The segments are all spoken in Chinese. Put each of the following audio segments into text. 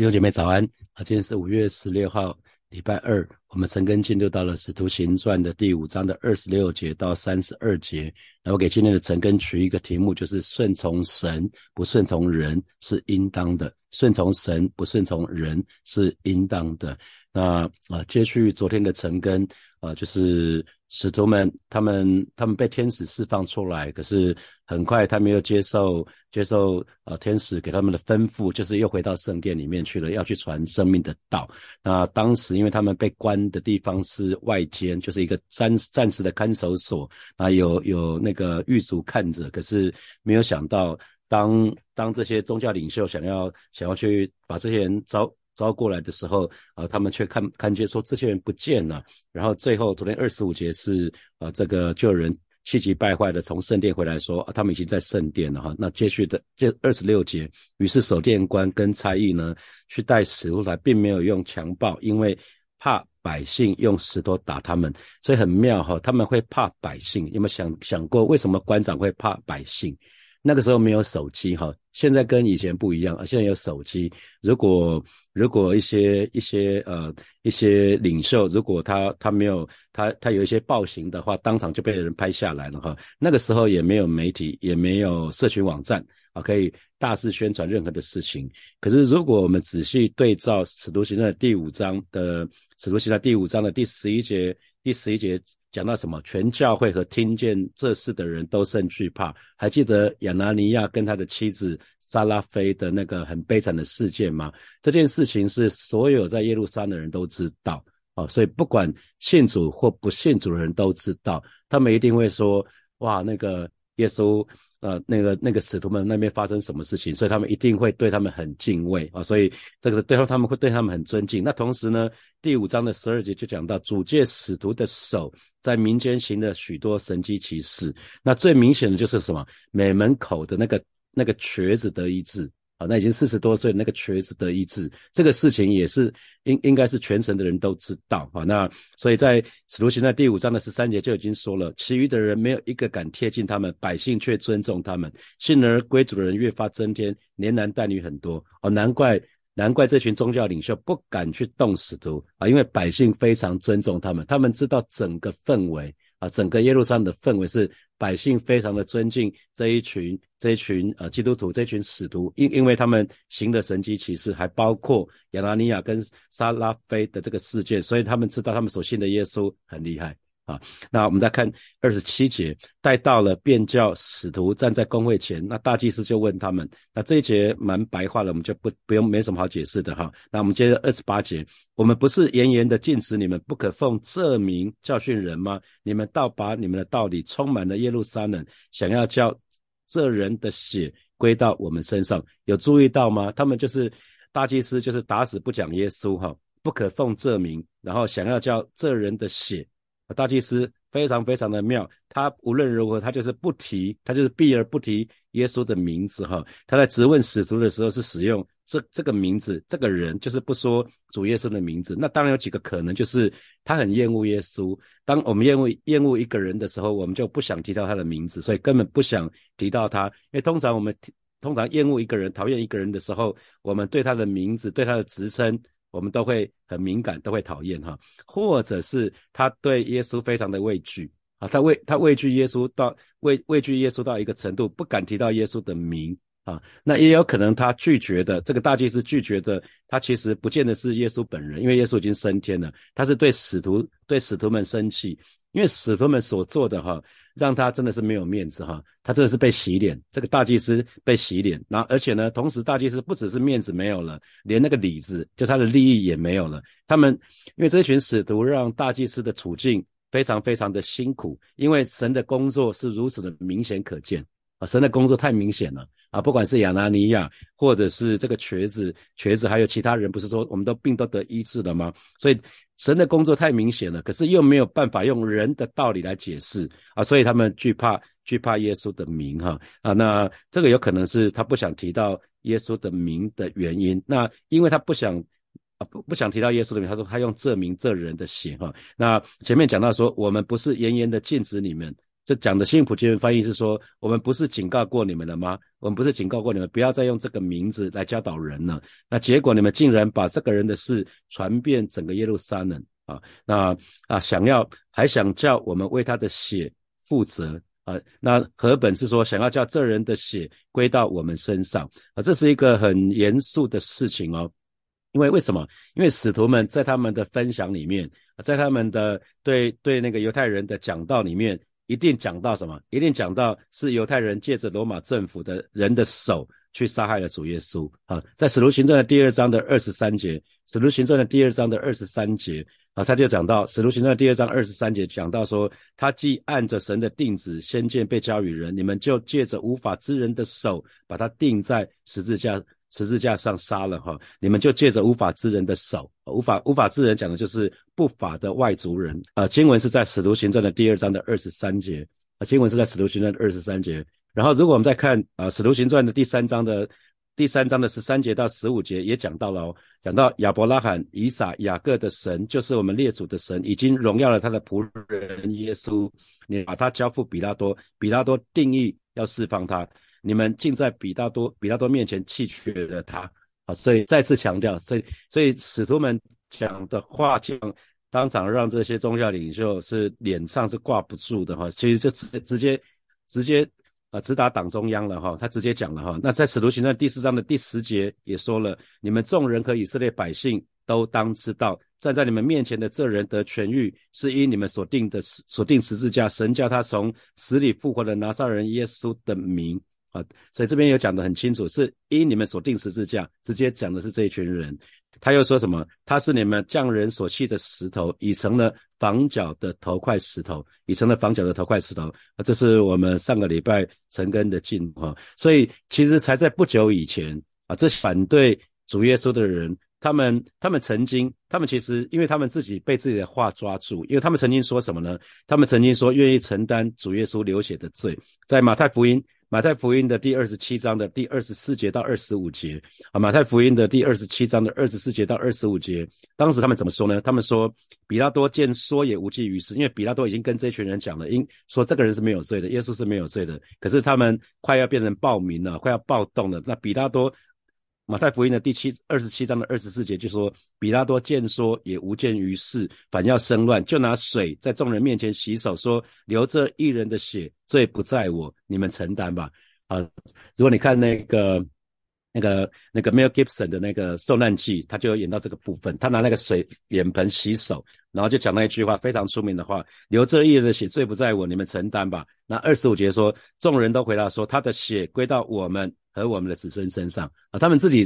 弟兄姐妹早安啊！今天是五月十六号，礼拜二。我们陈根进入到了《使徒行传》的第五章的二十六节到三十二节。然后给今天的陈根取一个题目，就是顺从神不顺从人是应当的。顺从神不顺从人是应当的。那啊，接续昨天的陈根啊，就是使徒们他们他们被天使释放出来，可是很快他们又接受接受呃天使给他们的吩咐，就是又回到圣殿里面去了，要去传生命的道。那当时因为他们被关的地方是外间，就是一个暂暂时的看守所啊，有有那个狱卒看着，可是没有想到，当当这些宗教领袖想要想要去把这些人招。招过来的时候，啊，他们却看看见说这些人不见了。然后最后昨天二十五节是，啊，这个就有人气急败坏的从圣殿回来说，啊，他们已经在圣殿了哈。那接续的这二十六节，于是守殿官跟差役呢去带石头来，并没有用强暴，因为怕百姓用石头打他们，所以很妙哈。他们会怕百姓，有没有想想过为什么官长会怕百姓？那个时候没有手机哈，现在跟以前不一样啊。现在有手机，如果如果一些一些呃一些领袖，如果他他没有他他有一些暴行的话，当场就被人拍下来了哈。那个时候也没有媒体，也没有社群网站啊，可以大肆宣传任何的事情。可是如果我们仔细对照《使徒行传》第五章的《使徒行传》第五章的第十一节，第十一节。讲到什么？全教会和听见这事的人都甚惧怕。还记得亚拿尼亚跟他的妻子撒拉菲的那个很悲惨的事件吗？这件事情是所有在耶路撒冷的人都知道哦，所以不管信主或不信主的人都知道，他们一定会说：哇，那个耶稣。呃，那个那个使徒们那边发生什么事情，所以他们一定会对他们很敬畏啊，所以这个对后他们会对他们很尊敬。那同时呢，第五章的十二节就讲到主借使徒的手在民间行的许多神机奇事。那最明显的就是什么？每门口的那个那个瘸子得医治。啊，那已经四十多岁那个瘸子的意志，这个事情也是应应该是全城的人都知道啊。那所以在使徒行传第五章的十三节就已经说了，其余的人没有一个敢贴近他们，百姓却尊重他们，信而归主的人越发增添，连男带女很多。哦，难怪难怪这群宗教领袖不敢去动使徒啊，因为百姓非常尊重他们，他们知道整个氛围。啊，整个耶路撒冷的氛围是百姓非常的尊敬这一群这一群呃基督徒这群使徒，因因为他们行的神迹奇事，还包括亚拿尼亚跟撒拉菲的这个事件，所以他们知道他们所信的耶稣很厉害。啊，那我们再看二十七节，带到了便叫使徒站在公会前，那大祭司就问他们，那这一节蛮白话了，我们就不不用没什么好解释的哈。那我们接着二十八节，我们不是严严的禁止你们不可奉这名教训人吗？你们倒把你们的道理充满了耶路撒冷，想要叫这人的血归到我们身上，有注意到吗？他们就是大祭司，就是打死不讲耶稣哈，不可奉这名，然后想要叫这人的血。大祭司非常非常的妙，他无论如何，他就是不提，他就是避而不提耶稣的名字哈。他在质问使徒的时候是使用这这个名字，这个人就是不说主耶稣的名字。那当然有几个可能，就是他很厌恶耶稣。当我们厌恶厌恶一个人的时候，我们就不想提到他的名字，所以根本不想提到他。因为通常我们通常厌恶一个人、讨厌一个人的时候，我们对他的名字、对他的职称。我们都会很敏感，都会讨厌哈，或者是他对耶稣非常的畏惧啊，他畏他畏惧耶稣到畏畏惧耶稣到一个程度，不敢提到耶稣的名啊。那也有可能他拒绝的，这个大祭司拒绝的，他其实不见得是耶稣本人，因为耶稣已经升天了，他是对使徒对使徒们生气，因为使徒们所做的哈。让他真的是没有面子哈，他真的是被洗脸，这个大祭司被洗脸，然后而且呢，同时大祭司不只是面子没有了，连那个里子，就他的利益也没有了。他们因为这群使徒让大祭司的处境非常非常的辛苦，因为神的工作是如此的明显可见啊，神的工作太明显了啊，不管是亚拿尼亚或者是这个瘸子，瘸子还有其他人，不是说我们都病都得医治了吗？所以。神的工作太明显了，可是又没有办法用人的道理来解释啊，所以他们惧怕惧怕耶稣的名哈啊，那这个有可能是他不想提到耶稣的名的原因。那因为他不想啊不不想提到耶稣的名，他说他用这名这人的血哈。那前面讲到说，我们不是严严的禁止你们。这讲的新普京翻译是说，我们不是警告过你们了吗？我们不是警告过你们，不要再用这个名字来教导人了。那结果你们竟然把这个人的事传遍整个耶路撒冷啊！那啊，想要还想叫我们为他的血负责啊？那何本是说想要叫这人的血归到我们身上啊？这是一个很严肃的事情哦。因为为什么？因为使徒们在他们的分享里面，在他们的对对那个犹太人的讲道里面，一定讲到什么？一定讲到是犹太人借着罗马政府的人的手去杀害了主耶稣啊！在使徒行传的第二章的二十三节，使徒行传的第二章的二十三节啊，他就讲到使徒行传第二章二十三节讲到说，他既按着神的定旨先见被交与人，你们就借着无法之人的手把他钉在十字架。十字架上杀了哈，你们就借着无法之人的手，无法无法之人讲的就是不法的外族人啊。经文是在使徒行传的第二章的二十三节啊，经文是在使徒行传的二十三节。然后如果我们再看啊，使徒行传的第三章的第三章的十三节到十五节也讲到了哦，讲到亚伯拉罕、以撒、雅各的神就是我们列祖的神，已经荣耀了他的仆人耶稣，你把他交付比拉多，比拉多定义要释放他。你们竟在比大多比大多面前弃绝了他啊！所以再次强调，所以所以使徒们讲的话，就当场让这些宗教领袖是脸上是挂不住的哈。其实就直直接直接啊直达党中央了哈。他直接讲了哈。那在使徒行传第四章的第十节也说了：你们众人和以色列百姓都当知道，站在你们面前的这人得痊愈，是因你们所定的所定十字架，神叫他从死里复活的拿撒人耶稣的名。啊，所以这边有讲得很清楚，是因你们所定十字架，直接讲的是这一群人。他又说什么？他是你们匠人所弃的石头，已成了房角的头块石头，已成了房角的头块石头。啊，这是我们上个礼拜陈根的进哈。所以其实才在不久以前啊，这反对主耶稣的人，他们他们曾经，他们其实因为他们自己被自己的话抓住，因为他们曾经说什么呢？他们曾经说愿意承担主耶稣流血的罪，在马太福音。马太福音的第二十七章的第二十四节到二十五节啊，马太福音的第二十七章的二十四节到二十五节，当时他们怎么说呢？他们说，比拉多见说也无济于事，因为比拉多已经跟这群人讲了，因说这个人是没有罪的，耶稣是没有罪的。可是他们快要变成暴民了，快要暴动了。那比拉多。马太福音的第七二十七章的二十四节就说，比拉多见说也无见于事，反要生乱，就拿水在众人面前洗手，说流这一人的血，罪不在我，你们承担吧。啊，如果你看那个那个那个 Mel Gibson 的那个受难记，他就演到这个部分，他拿那个水脸盆洗手，然后就讲那一句话非常出名的话，流这一人的血，罪不在我，你们承担吧。那二十五节说，众人都回答说，他的血归到我们。和我们的子孙身上啊，他们自己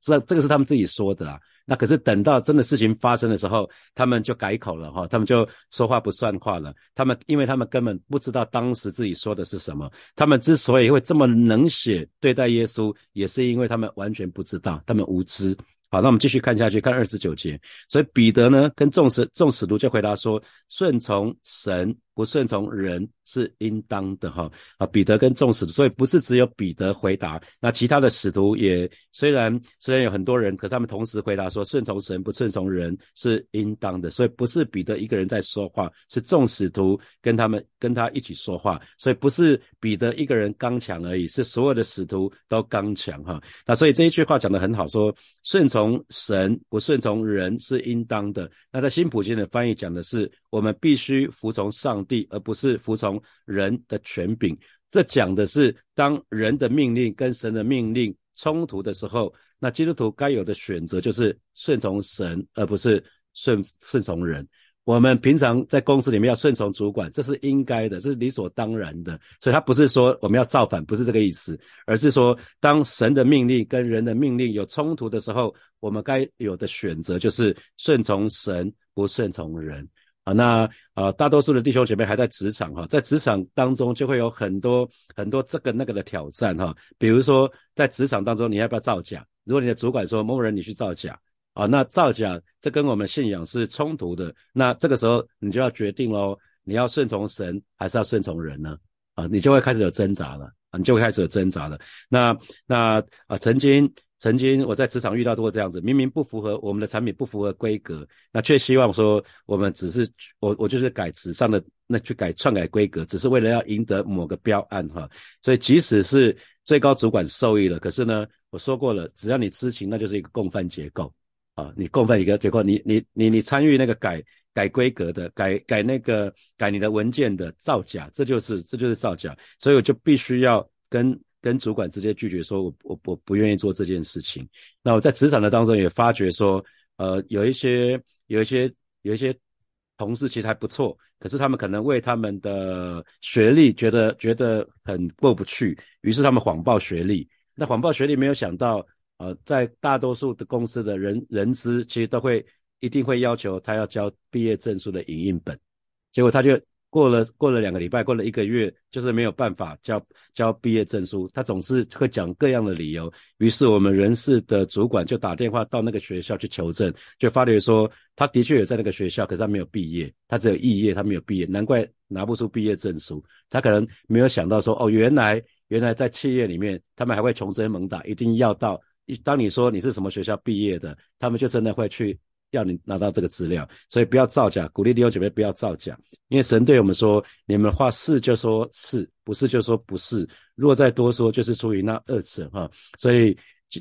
这这个是他们自己说的啊。那可是等到真的事情发生的时候，他们就改口了哈，他们就说话不算话了。他们因为他们根本不知道当时自己说的是什么。他们之所以会这么冷血对待耶稣，也是因为他们完全不知道，他们无知。好，那我们继续看下去，看二十九节。所以彼得呢，跟众使众使徒就回答说：顺从神。不顺从人是应当的哈啊，彼得跟众使徒，所以不是只有彼得回答，那其他的使徒也虽然虽然有很多人，可他们同时回答说顺从神不顺从人是应当的，所以不是彼得一个人在说话，是众使徒跟他们跟他一起说话，所以不是彼得一个人刚强而已，是所有的使徒都刚强哈。那所以这一句话讲得很好，说顺从神不顺从人是应当的。那在新普京的翻译讲的是。我们必须服从上帝，而不是服从人的权柄。这讲的是，当人的命令跟神的命令冲突的时候，那基督徒该有的选择就是顺从神，而不是顺顺从人。我们平常在公司里面要顺从主管，这是应该的，这是理所当然的。所以，他不是说我们要造反，不是这个意思，而是说，当神的命令跟人的命令有冲突的时候，我们该有的选择就是顺从神，不顺从人。啊，那啊，大多数的弟兄姐妹还在职场哈，在职场当中就会有很多很多这个那个的挑战哈。比如说，在职场当中，你要不要造假？如果你的主管说某某人你去造假啊，那造假这跟我们信仰是冲突的，那这个时候你就要决定喽，你要顺从神还是要顺从人呢？啊，你就会开始有挣扎了啊，你就会开始有挣扎了。那那啊，曾经。曾经我在职场遇到过这样子，明明不符合我们的产品不符合规格，那却希望说我们只是我我就是改纸上的那去改篡改规格，只是为了要赢得某个标案哈。所以即使是最高主管受益了，可是呢，我说过了，只要你知情，那就是一个共犯结构啊。你共犯一个结构，你你你你参与那个改改规格的，改改那个改你的文件的造假，这就是这就是造假。所以我就必须要跟跟主管直接拒绝，说我我我不愿意做这件事情。那我在职场的当中也发觉说，呃，有一些有一些有一些同事其实还不错。可是他们可能为他们的学历觉得觉得很过不去，于是他们谎报学历。那谎报学历没有想到，呃，在大多数的公司的人人资其实都会一定会要求他要交毕业证书的影印本，结果他就。过了过了两个礼拜，过了一个月，就是没有办法交交毕业证书。他总是会讲各样的理由。于是我们人事的主管就打电话到那个学校去求证，就发觉说他的确有在那个学校，可是他没有毕业，他只有肄业，他没有毕业，难怪拿不出毕业证书。他可能没有想到说，哦，原来原来在企业里面，他们还会穷追猛打，一定要到当你说你是什么学校毕业的，他们就真的会去。要你拿到这个资料，所以不要造假，鼓励弟兄姐妹不要造假，因为神对我们说：你们话是就说是不是就说不是，若再多说，就是出于那二次哈。所以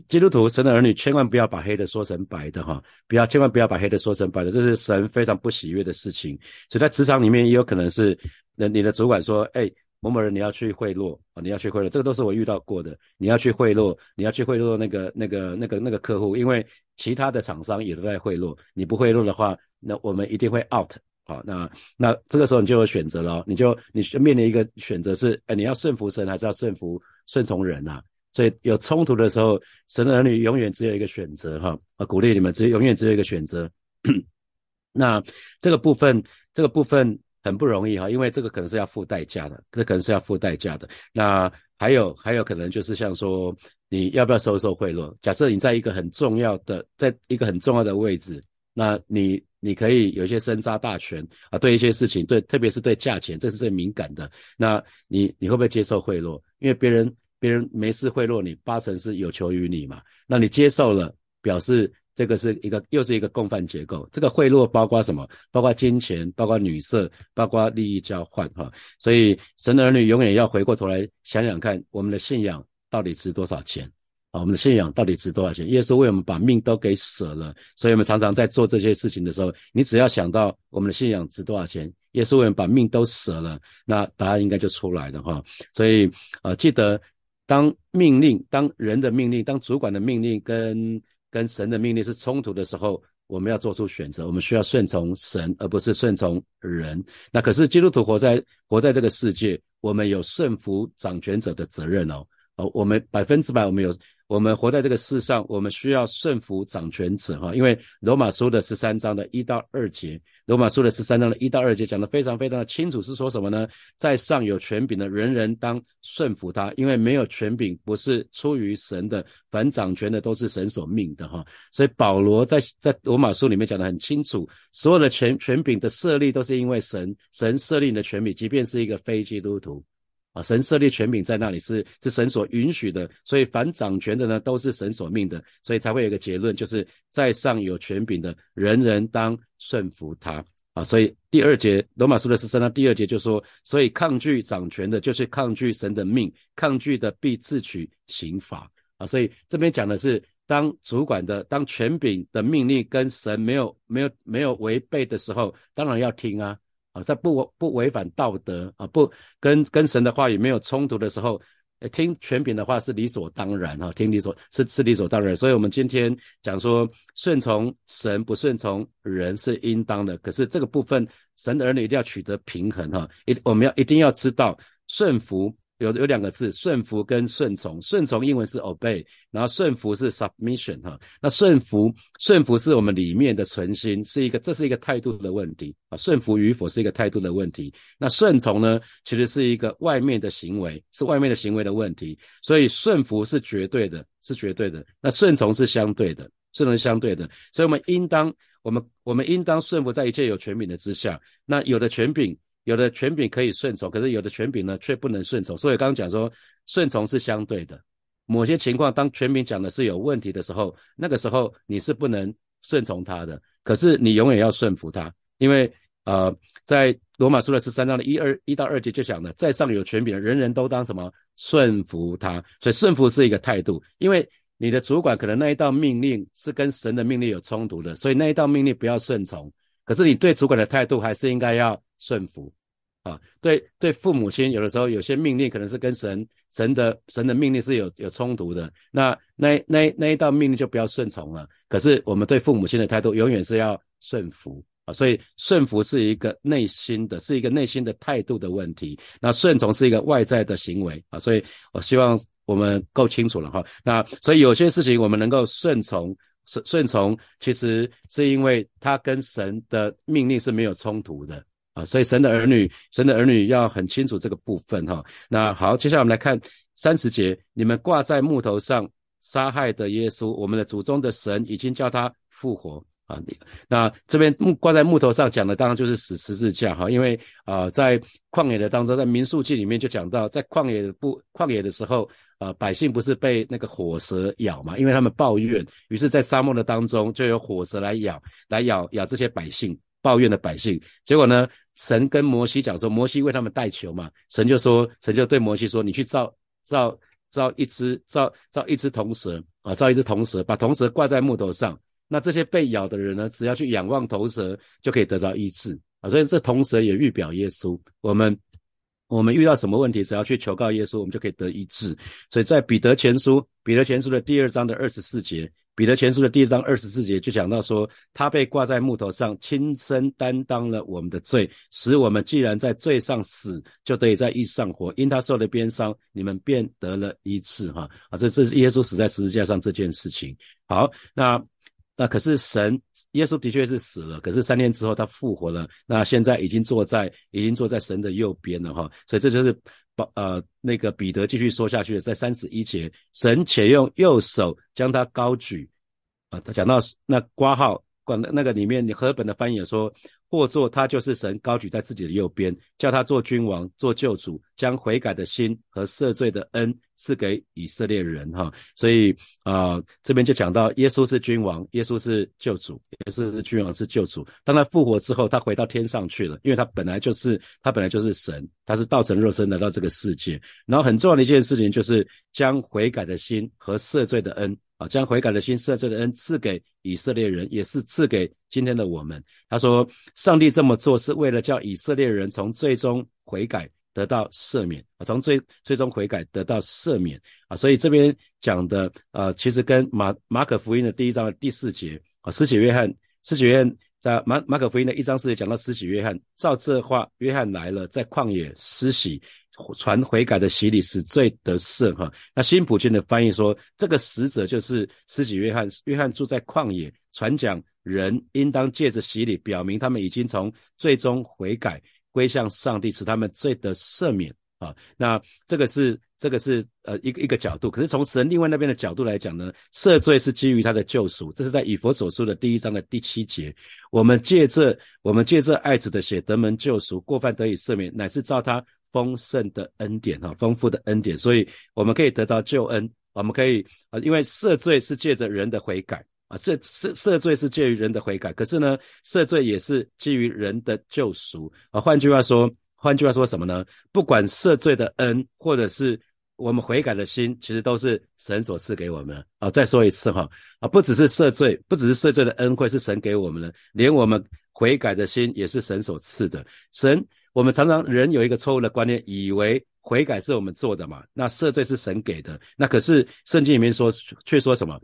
基督徒神的儿女千万不要把黑的说成白的哈，不要千万不要把黑的说成白的，这是神非常不喜悦的事情。所以在职场里面也有可能是，那你的主管说：哎。某某人，你要去贿赂啊！你要去贿赂，这个都是我遇到过的。你要去贿赂，你要去贿赂那个、那个、那个、那个客户，因为其他的厂商也都在贿赂。你不贿赂的话，那我们一定会 out 好，那那这个时候你就有选择了，你就你就面临一个选择是：哎，你要顺服神，还是要顺服顺从人啊？所以有冲突的时候，神的儿女永远只有一个选择哈！啊，鼓励你们，只永远只有一个选择。那这个部分，这个部分。很不容易哈，因为这个可能是要付代价的，这可能是要付代价的。那还有还有可能就是像说，你要不要收受贿赂？假设你在一个很重要的，在一个很重要的位置，那你你可以有一些生杀大权啊，对一些事情，对特别是对价钱，这是最敏感的。那你你会不会接受贿赂？因为别人别人没事贿赂你，八成是有求于你嘛。那你接受了，表示。这个是一个又是一个共犯结构。这个贿赂包括什么？包括金钱，包括女色，包括利益交换，哈。所以神的儿女永远要回过头来想想看，我们的信仰到底值多少钱？啊，我们的信仰到底值多少钱？耶稣为我们把命都给舍了，所以我们常常在做这些事情的时候，你只要想到我们的信仰值多少钱，耶稣为我们把命都舍了，那答案应该就出来了，哈。所以啊，记得当命令、当人的命令、当主管的命令跟跟神的命令是冲突的时候，我们要做出选择。我们需要顺从神，而不是顺从人。那可是基督徒活在活在这个世界，我们有顺服掌权者的责任哦。哦，我们百分之百，我们有。我们活在这个世上，我们需要顺服掌权者哈，因为罗马书的十三章的一到二节，罗马书的十三章的一到二节讲的非常非常的清楚，是说什么呢？在上有权柄的人人当顺服他，因为没有权柄不是出于神的，凡掌权的都是神所命的哈。所以保罗在在罗马书里面讲的很清楚，所有的权权柄的设立都是因为神，神设立你的权柄，即便是一个非基督徒。啊，神设立权柄在那里是是神所允许的，所以凡掌权的呢都是神所命的，所以才会有一个结论，就是在上有权柄的人人当顺服他啊。所以第二节罗马书的十三章第二节就说，所以抗拒掌权的，就是抗拒神的命，抗拒的必自取刑罚啊。所以这边讲的是，当主管的当权柄的命令跟神没有没有没有违背的时候，当然要听啊。啊，在不不违反道德啊，不跟跟神的话语没有冲突的时候，听权柄的话是理所当然哈，听理所是是理所当然。所以，我们今天讲说顺从神不顺从人是应当的，可是这个部分神的儿女一定要取得平衡哈，一我们要一定要知道顺服。有有两个字，顺服跟顺从。顺从英文是 obey，然后顺服是 submission 哈。那顺服顺服是我们里面的存心，是一个这是一个态度的问题啊。顺服与否是一个态度的问题。那顺从呢，其实是一个外面的行为，是外面的行为的问题。所以顺服是绝对的，是绝对的。那顺从是相对的，顺从是相对的。所以我们应当我们我们应当顺服在一切有权柄的之下。那有的权柄。有的权柄可以顺从，可是有的权柄呢却不能顺从。所以刚刚讲说，顺从是相对的。某些情况，当权柄讲的是有问题的时候，那个时候你是不能顺从他的。可是你永远要顺服他，因为呃，在罗马书的十三章的一二一到二节就讲了，在上有权柄人人都当什么顺服他，所以顺服是一个态度，因为你的主管可能那一道命令是跟神的命令有冲突的，所以那一道命令不要顺从，可是你对主管的态度还是应该要顺服。啊，对对，父母亲有的时候有些命令可能是跟神神的神的命令是有有冲突的，那那那那一道命令就不要顺从了。可是我们对父母亲的态度永远是要顺服啊，所以顺服是一个内心的，是一个内心的态度的问题。那顺从是一个外在的行为啊，所以我希望我们够清楚了哈。那所以有些事情我们能够顺从顺顺从，其实是因为他跟神的命令是没有冲突的。啊，所以神的儿女，神的儿女要很清楚这个部分哈。那好，接下来我们来看三十节，你们挂在木头上杀害的耶稣，我们的祖宗的神已经叫他复活啊。那这边木挂在木头上讲的，当然就是死十字架哈。因为啊，在旷野的当中，在民数记里面就讲到，在旷野不旷野的时候，啊，百姓不是被那个火蛇咬嘛？因为他们抱怨，于是，在沙漠的当中就有火蛇来咬，来咬咬这些百姓。抱怨的百姓，结果呢？神跟摩西讲说，摩西为他们代求嘛。神就说，神就对摩西说：“你去造造造一只造造一只铜蛇啊，造一只铜蛇，把铜蛇挂在木头上。那这些被咬的人呢，只要去仰望铜蛇，就可以得到医治啊。所以这铜蛇也预表耶稣。我们我们遇到什么问题，只要去求告耶稣，我们就可以得医治。所以在彼得前书彼得前书的第二章的二十四节。彼得前书的第一章二十四节就讲到说，他被挂在木头上，亲身担当了我们的罪，使我们既然在罪上死，就得以在义上活。因他受了鞭伤，你们便得了一次。哈啊，这这是耶稣死在十字架上这件事情。好，那那可是神，耶稣的确是死了，可是三天之后他复活了。那现在已经坐在已经坐在神的右边了。哈，所以这就是。呃，那个彼得继续说下去，在三十一节，神且用右手将他高举，啊，他讲到那挂号，管那个里面，你和本的翻译也说。或作他就是神高举在自己的右边，叫他做君王、做救主，将悔改的心和赦罪的恩赐给以色列人。哈，所以啊，这边就讲到耶稣是君王，耶稣是救主，耶稣是君王是救主。当他复活之后，他回到天上去了，因为他本来就是他本来就是神，他是道成肉身来到这个世界。然后很重要的一件事情就是将悔改的心和赦罪的恩。啊，将悔改的心、赦罪的恩赐给以色列人，也是赐给今天的我们。他说，上帝这么做是为了叫以色列人从最终悔改得到赦免啊，从最最终悔改得到赦免啊。所以这边讲的呃，其实跟马马可福音的第一章的第四节啊，施洗约翰，施洗约翰在马马可福音的一章四节讲到施洗约翰，照这话，约翰来了，在旷野施洗。传悔改的洗礼使罪得赦哈。那新普京的翻译说，这个使者就是施洗约翰。约翰住在旷野，传讲人应当借着洗礼，表明他们已经从最终悔改归向上帝，使他们罪得赦免啊。那这个是这个是呃一个一个角度。可是从神另外那边的角度来讲呢，赦罪是基于他的救赎。这是在以佛所说的第一章的第七节。我们借这我们借这爱子的血得门救赎，过犯得以赦免，乃是照他。丰盛的恩典哈，丰富的恩典，所以我们可以得到救恩。我们可以啊，因为赦罪是借着人的悔改啊，赦赦赦罪是借于人的悔改。可是呢，赦罪也是基于人的救赎啊。换句话说，换句话说什么呢？不管赦罪的恩，或者是我们悔改的心，其实都是神所赐给我们啊。再说一次哈啊，不只是赦罪，不只是赦罪的恩惠是神给我们的，连我们悔改的心也是神所赐的。神。我们常常人有一个错误的观念，以为悔改是我们做的嘛，那赦罪是神给的。那可是圣经里面说，却说什么？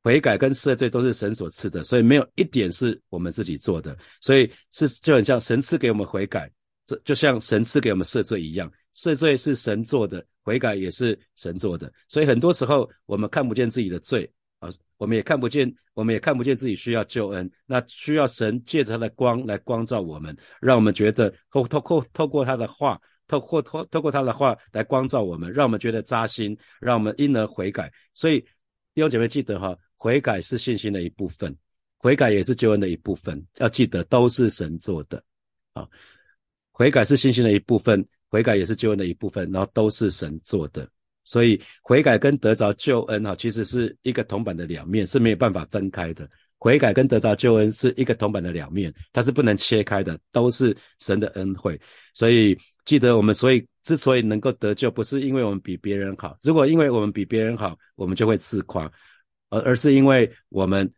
悔改跟赦罪都是神所赐的，所以没有一点是我们自己做的。所以是就很像神赐给我们悔改，这就像神赐给我们赦罪一样。赦罪是神做的，悔改也是神做的。所以很多时候我们看不见自己的罪。啊，我们也看不见，我们也看不见自己需要救恩，那需要神借着他的光来光照我们，让我们觉得透透透透过他的话，透过透透过他的话来光照我们，让我们觉得扎心，让我们因而悔改。所以弟兄姐妹记得哈，悔改是信心的一部分，悔改也是救恩的一部分，要记得都是神做的。啊，悔改是信心的一部分，悔改也是救恩的一部分，然后都是神做的。所以悔改跟得着救恩哈，其实是一个铜板的两面，是没有办法分开的。悔改跟得到救恩是一个铜板的两面，它是不能切开的，都是神的恩惠。所以记得我们，所以之所以能够得救，不是因为我们比别人好。如果因为我们比别人好，我们就会自夸，而而是因为我们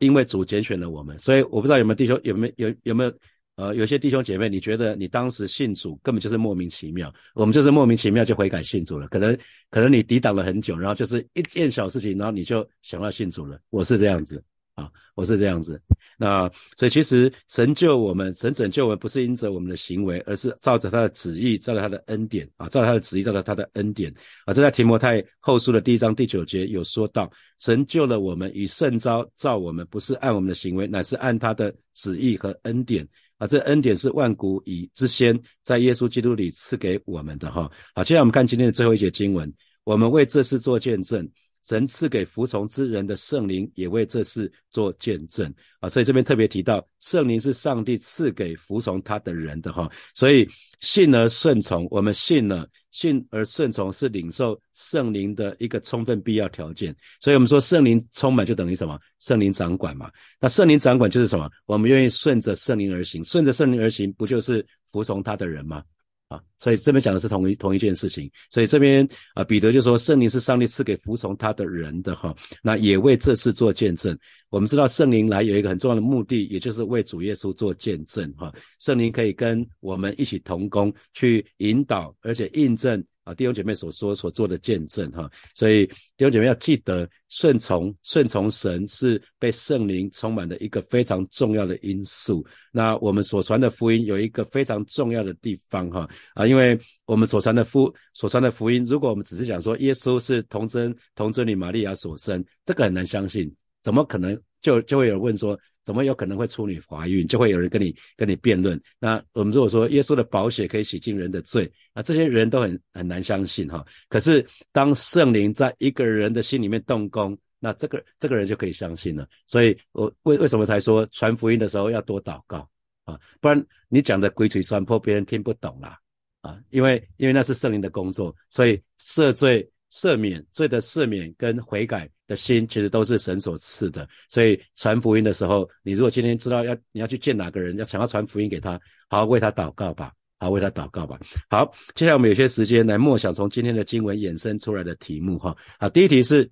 因为主拣选了我们。所以我不知道有没有弟兄有没有有有没有呃有些弟兄姐妹，你觉得你当时信主根本就是莫名其妙，我们就是莫名其妙就悔改信主了。可能可能你抵挡了很久，然后就是一件小事情，然后你就想要信主了。我是这样子。啊，我是这样子，那所以其实神救我们，神拯救我们，不是因着我们的行为，而是照着他的旨意，照着他的恩典啊，照着他的旨意，照着他的恩典啊。这在提摩太后书的第一章第九节有说到，神救了我们，以圣招造我们，不是按我们的行为，乃是按他的旨意和恩典啊。这恩典是万古以之先，在耶稣基督里赐给我们的哈。好，接下来我们看今天的最后一节经文，我们为这事做见证。神赐给服从之人的圣灵，也为这事做见证啊！所以这边特别提到，圣灵是上帝赐给服从他的人的哈。所以信而顺从，我们信了，信而顺从是领受圣灵的一个充分必要条件。所以我们说圣灵充满就等于什么？圣灵掌管嘛。那圣灵掌管就是什么？我们愿意顺着圣灵而行，顺着圣灵而行，不就是服从他的人吗？啊，所以这边讲的是同一同一件事情，所以这边啊，彼得就说圣灵是上帝赐给服从他的人的哈，那也为这事做见证。我们知道圣灵来有一个很重要的目的，也就是为主耶稣做见证哈。圣灵可以跟我们一起同工，去引导而且印证。啊，弟兄姐妹所说所做的见证哈，所以弟兄姐妹要记得顺从顺从神是被圣灵充满的一个非常重要的因素。那我们所传的福音有一个非常重要的地方哈啊，因为我们所传的福所传的福音，如果我们只是讲说耶稣是童真童真女玛利亚所生，这个很难相信，怎么可能就就会有人问说？怎么有可能会处女怀孕？就会有人跟你跟你辩论。那我们如果说耶稣的宝血可以洗净人的罪，那这些人都很很难相信哈。可是当圣灵在一个人的心里面动工，那这个这个人就可以相信了。所以我为为什么才说传福音的时候要多祷告啊？不然你讲的鬼腿酸破，别人听不懂啦啊！因为因为那是圣灵的工作，所以赦罪。赦免罪的赦免跟悔改的心，其实都是神所赐的。所以传福音的时候，你如果今天知道要你要去见哪个人，要想要传福音给他，好好为他祷告吧，好为他祷告吧。好，接下来我们有些时间来默想从今天的经文衍生出来的题目哈。好，第一题是，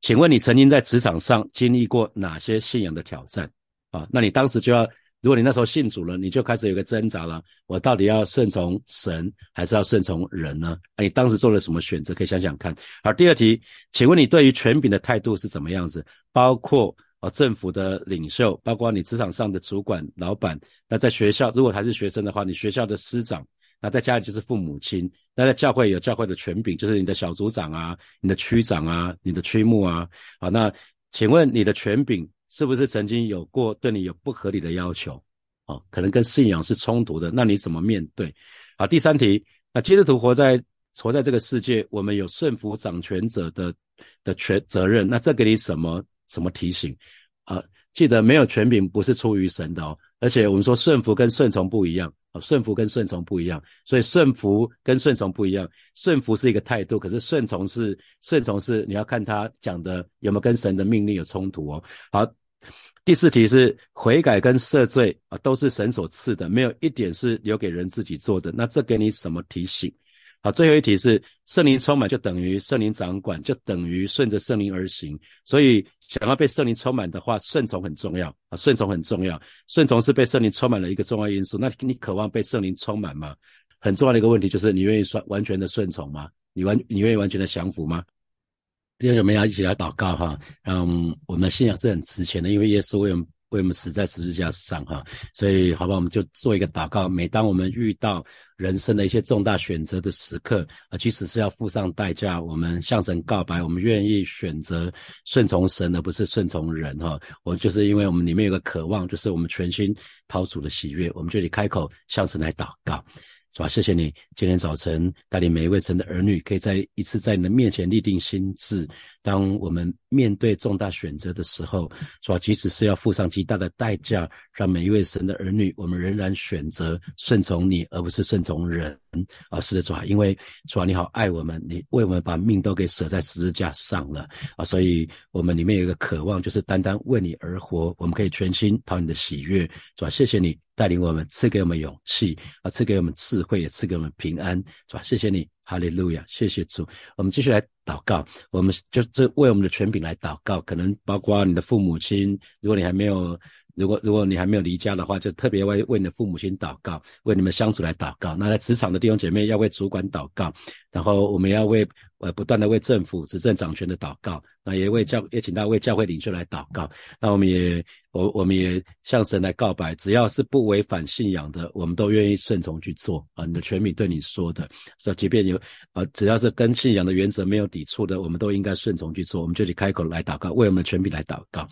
请问你曾经在职场上经历过哪些信仰的挑战？啊，那你当时就要。如果你那时候信主了，你就开始有个挣扎了，我到底要顺从神还是要顺从人呢？你当时做了什么选择？可以想想看。好，第二题，请问你对于权柄的态度是怎么样子？包括啊政府的领袖，包括你职场上的主管、老板。那在学校，如果还是学生的话，你学校的师长。那在家里就是父母亲。那在教会有教会的权柄，就是你的小组长啊、你的区长啊、你的区牧啊。好，那请问你的权柄？是不是曾经有过对你有不合理的要求？哦，可能跟信仰是冲突的，那你怎么面对？好，第三题，那基督徒活在活在这个世界，我们有顺服掌权者的的权责任，那这给你什么什么提醒？啊，记得没有权柄不是出于神的哦，而且我们说顺服跟顺从不一样。顺服跟顺从不一样，所以顺服跟顺从不一样。顺服是一个态度，可是顺从是顺从是你要看他讲的有没有跟神的命令有冲突哦。好，第四题是悔改跟赦罪啊，都是神所赐的，没有一点是留给人自己做的。那这给你什么提醒？好，最后一题是圣灵充满就等于圣灵掌管，就等于顺着圣灵而行。所以想要被圣灵充满的话，顺从很重要啊，顺从很重要。顺从是被圣灵充满的一个重要因素。那你渴望被圣灵充满吗？很重要的一个问题就是你愿意算完全的顺从吗？你完你愿意完全的降服吗？弟兄姊妹要一起来祷告哈，嗯，我们的信仰是很值钱的，因为耶稣为我们。为我们死在十字架上，哈，所以好吧，我们就做一个祷告。每当我们遇到人生的一些重大选择的时刻，啊，即使是要付上代价，我们向神告白，我们愿意选择顺从神，而不是顺从人，哈。我就是因为我们里面有个渴望，就是我们全心讨主的喜悦，我们就得开口向神来祷告。是吧？谢谢你今天早晨带领每一位神的儿女，可以在一次在你的面前立定心智。当我们面对重大选择的时候，是吧？即使是要付上极大的代价，让每一位神的儿女，我们仍然选择顺从你，而不是顺从人。啊，是的，主啊，因为主啊，你好爱我们，你为我们把命都给舍在十字架上了啊，所以我们里面有一个渴望，就是单单为你而活，我们可以全心讨你的喜悦，主啊，谢谢你带领我们，赐给我们勇气啊，赐给我们智慧，也赐给我们平安，是吧？谢谢你，哈利路亚，谢谢主。我们继续来祷告，我们就这为我们的权柄来祷告，可能包括你的父母亲，如果你还没有。如果如果你还没有离家的话，就特别为为你的父母亲祷告，为你们相处来祷告。那在职场的弟兄姐妹要为主管祷告，然后我们要为呃不断的为政府执政掌权的祷告。那也为教也请大家为教会领袖来祷告。那我们也我我们也向神来告白，只要是不违反信仰的，我们都愿意顺从去做啊。你的权柄对你说的，说即便有啊，只要是跟信仰的原则没有抵触的，我们都应该顺从去做。我们就去开口来祷告，为我们的权柄来祷告。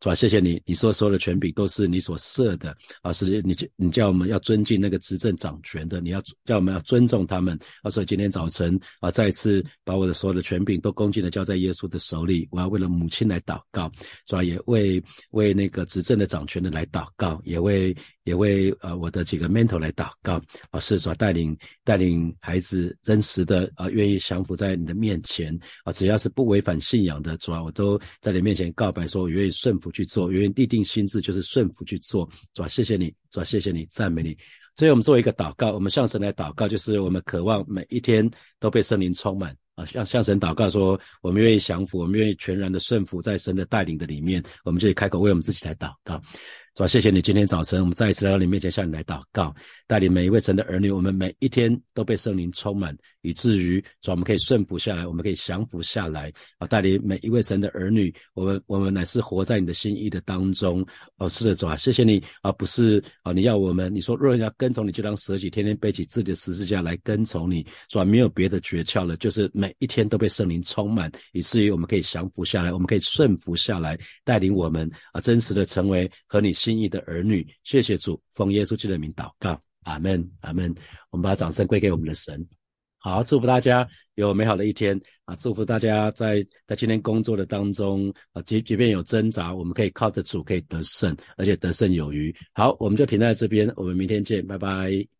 是吧？谢谢你，你说所有的权柄都是你所设的啊！是你你叫我们要尊敬那个执政掌权的，你要叫我们要尊重他们。啊，所以今天早晨啊，再次把我的所有的权柄都恭敬的交在耶稣的手里。我要为了母亲来祷告，是吧？也为为那个执政的掌权的来祷告，也为。也为呃我的几个 mentor 来祷告啊，是说带领带领孩子真实的啊，愿意降服在你的面前啊，只要是不违反信仰的，主要我都在你面前告白，说我愿意顺服去做，愿意立定心智就是顺服去做，主要谢谢你，主要谢谢你，赞美你。所以我们作为一个祷告，我们向神来祷告，就是我们渴望每一天都被圣灵充满啊，向向神祷告说，我们愿意降服，我们愿意全然的顺服在神的带领的里面，我们就以开口为我们自己来祷告。是吧？谢谢你，今天早晨我们再一次来到你面前，向你来祷告，带领每一位神的儿女，我们每一天都被圣灵充满，以至于主我们可以顺服下来，我们可以降服下来啊！带领每一位神的儿女，我们我们乃是活在你的心意的当中。哦，是的，主啊，谢谢你啊！不是啊，你要我们，你说若人要跟从你，就当舍己，天天背起自己的十字架来跟从你，是吧？没有别的诀窍了，就是每一天都被圣灵充满，以至于我们可以降服下来，我们可以顺服下来，带领我们啊，真实的成为和你。心意的儿女，谢谢主，奉耶稣基督的名祷告，阿门，阿门。我们把掌声归给我们的神。好，祝福大家有美好的一天啊！祝福大家在在今天工作的当中啊，即即便有挣扎，我们可以靠着主可以得胜，而且得胜有余。好，我们就停在这边，我们明天见，拜拜。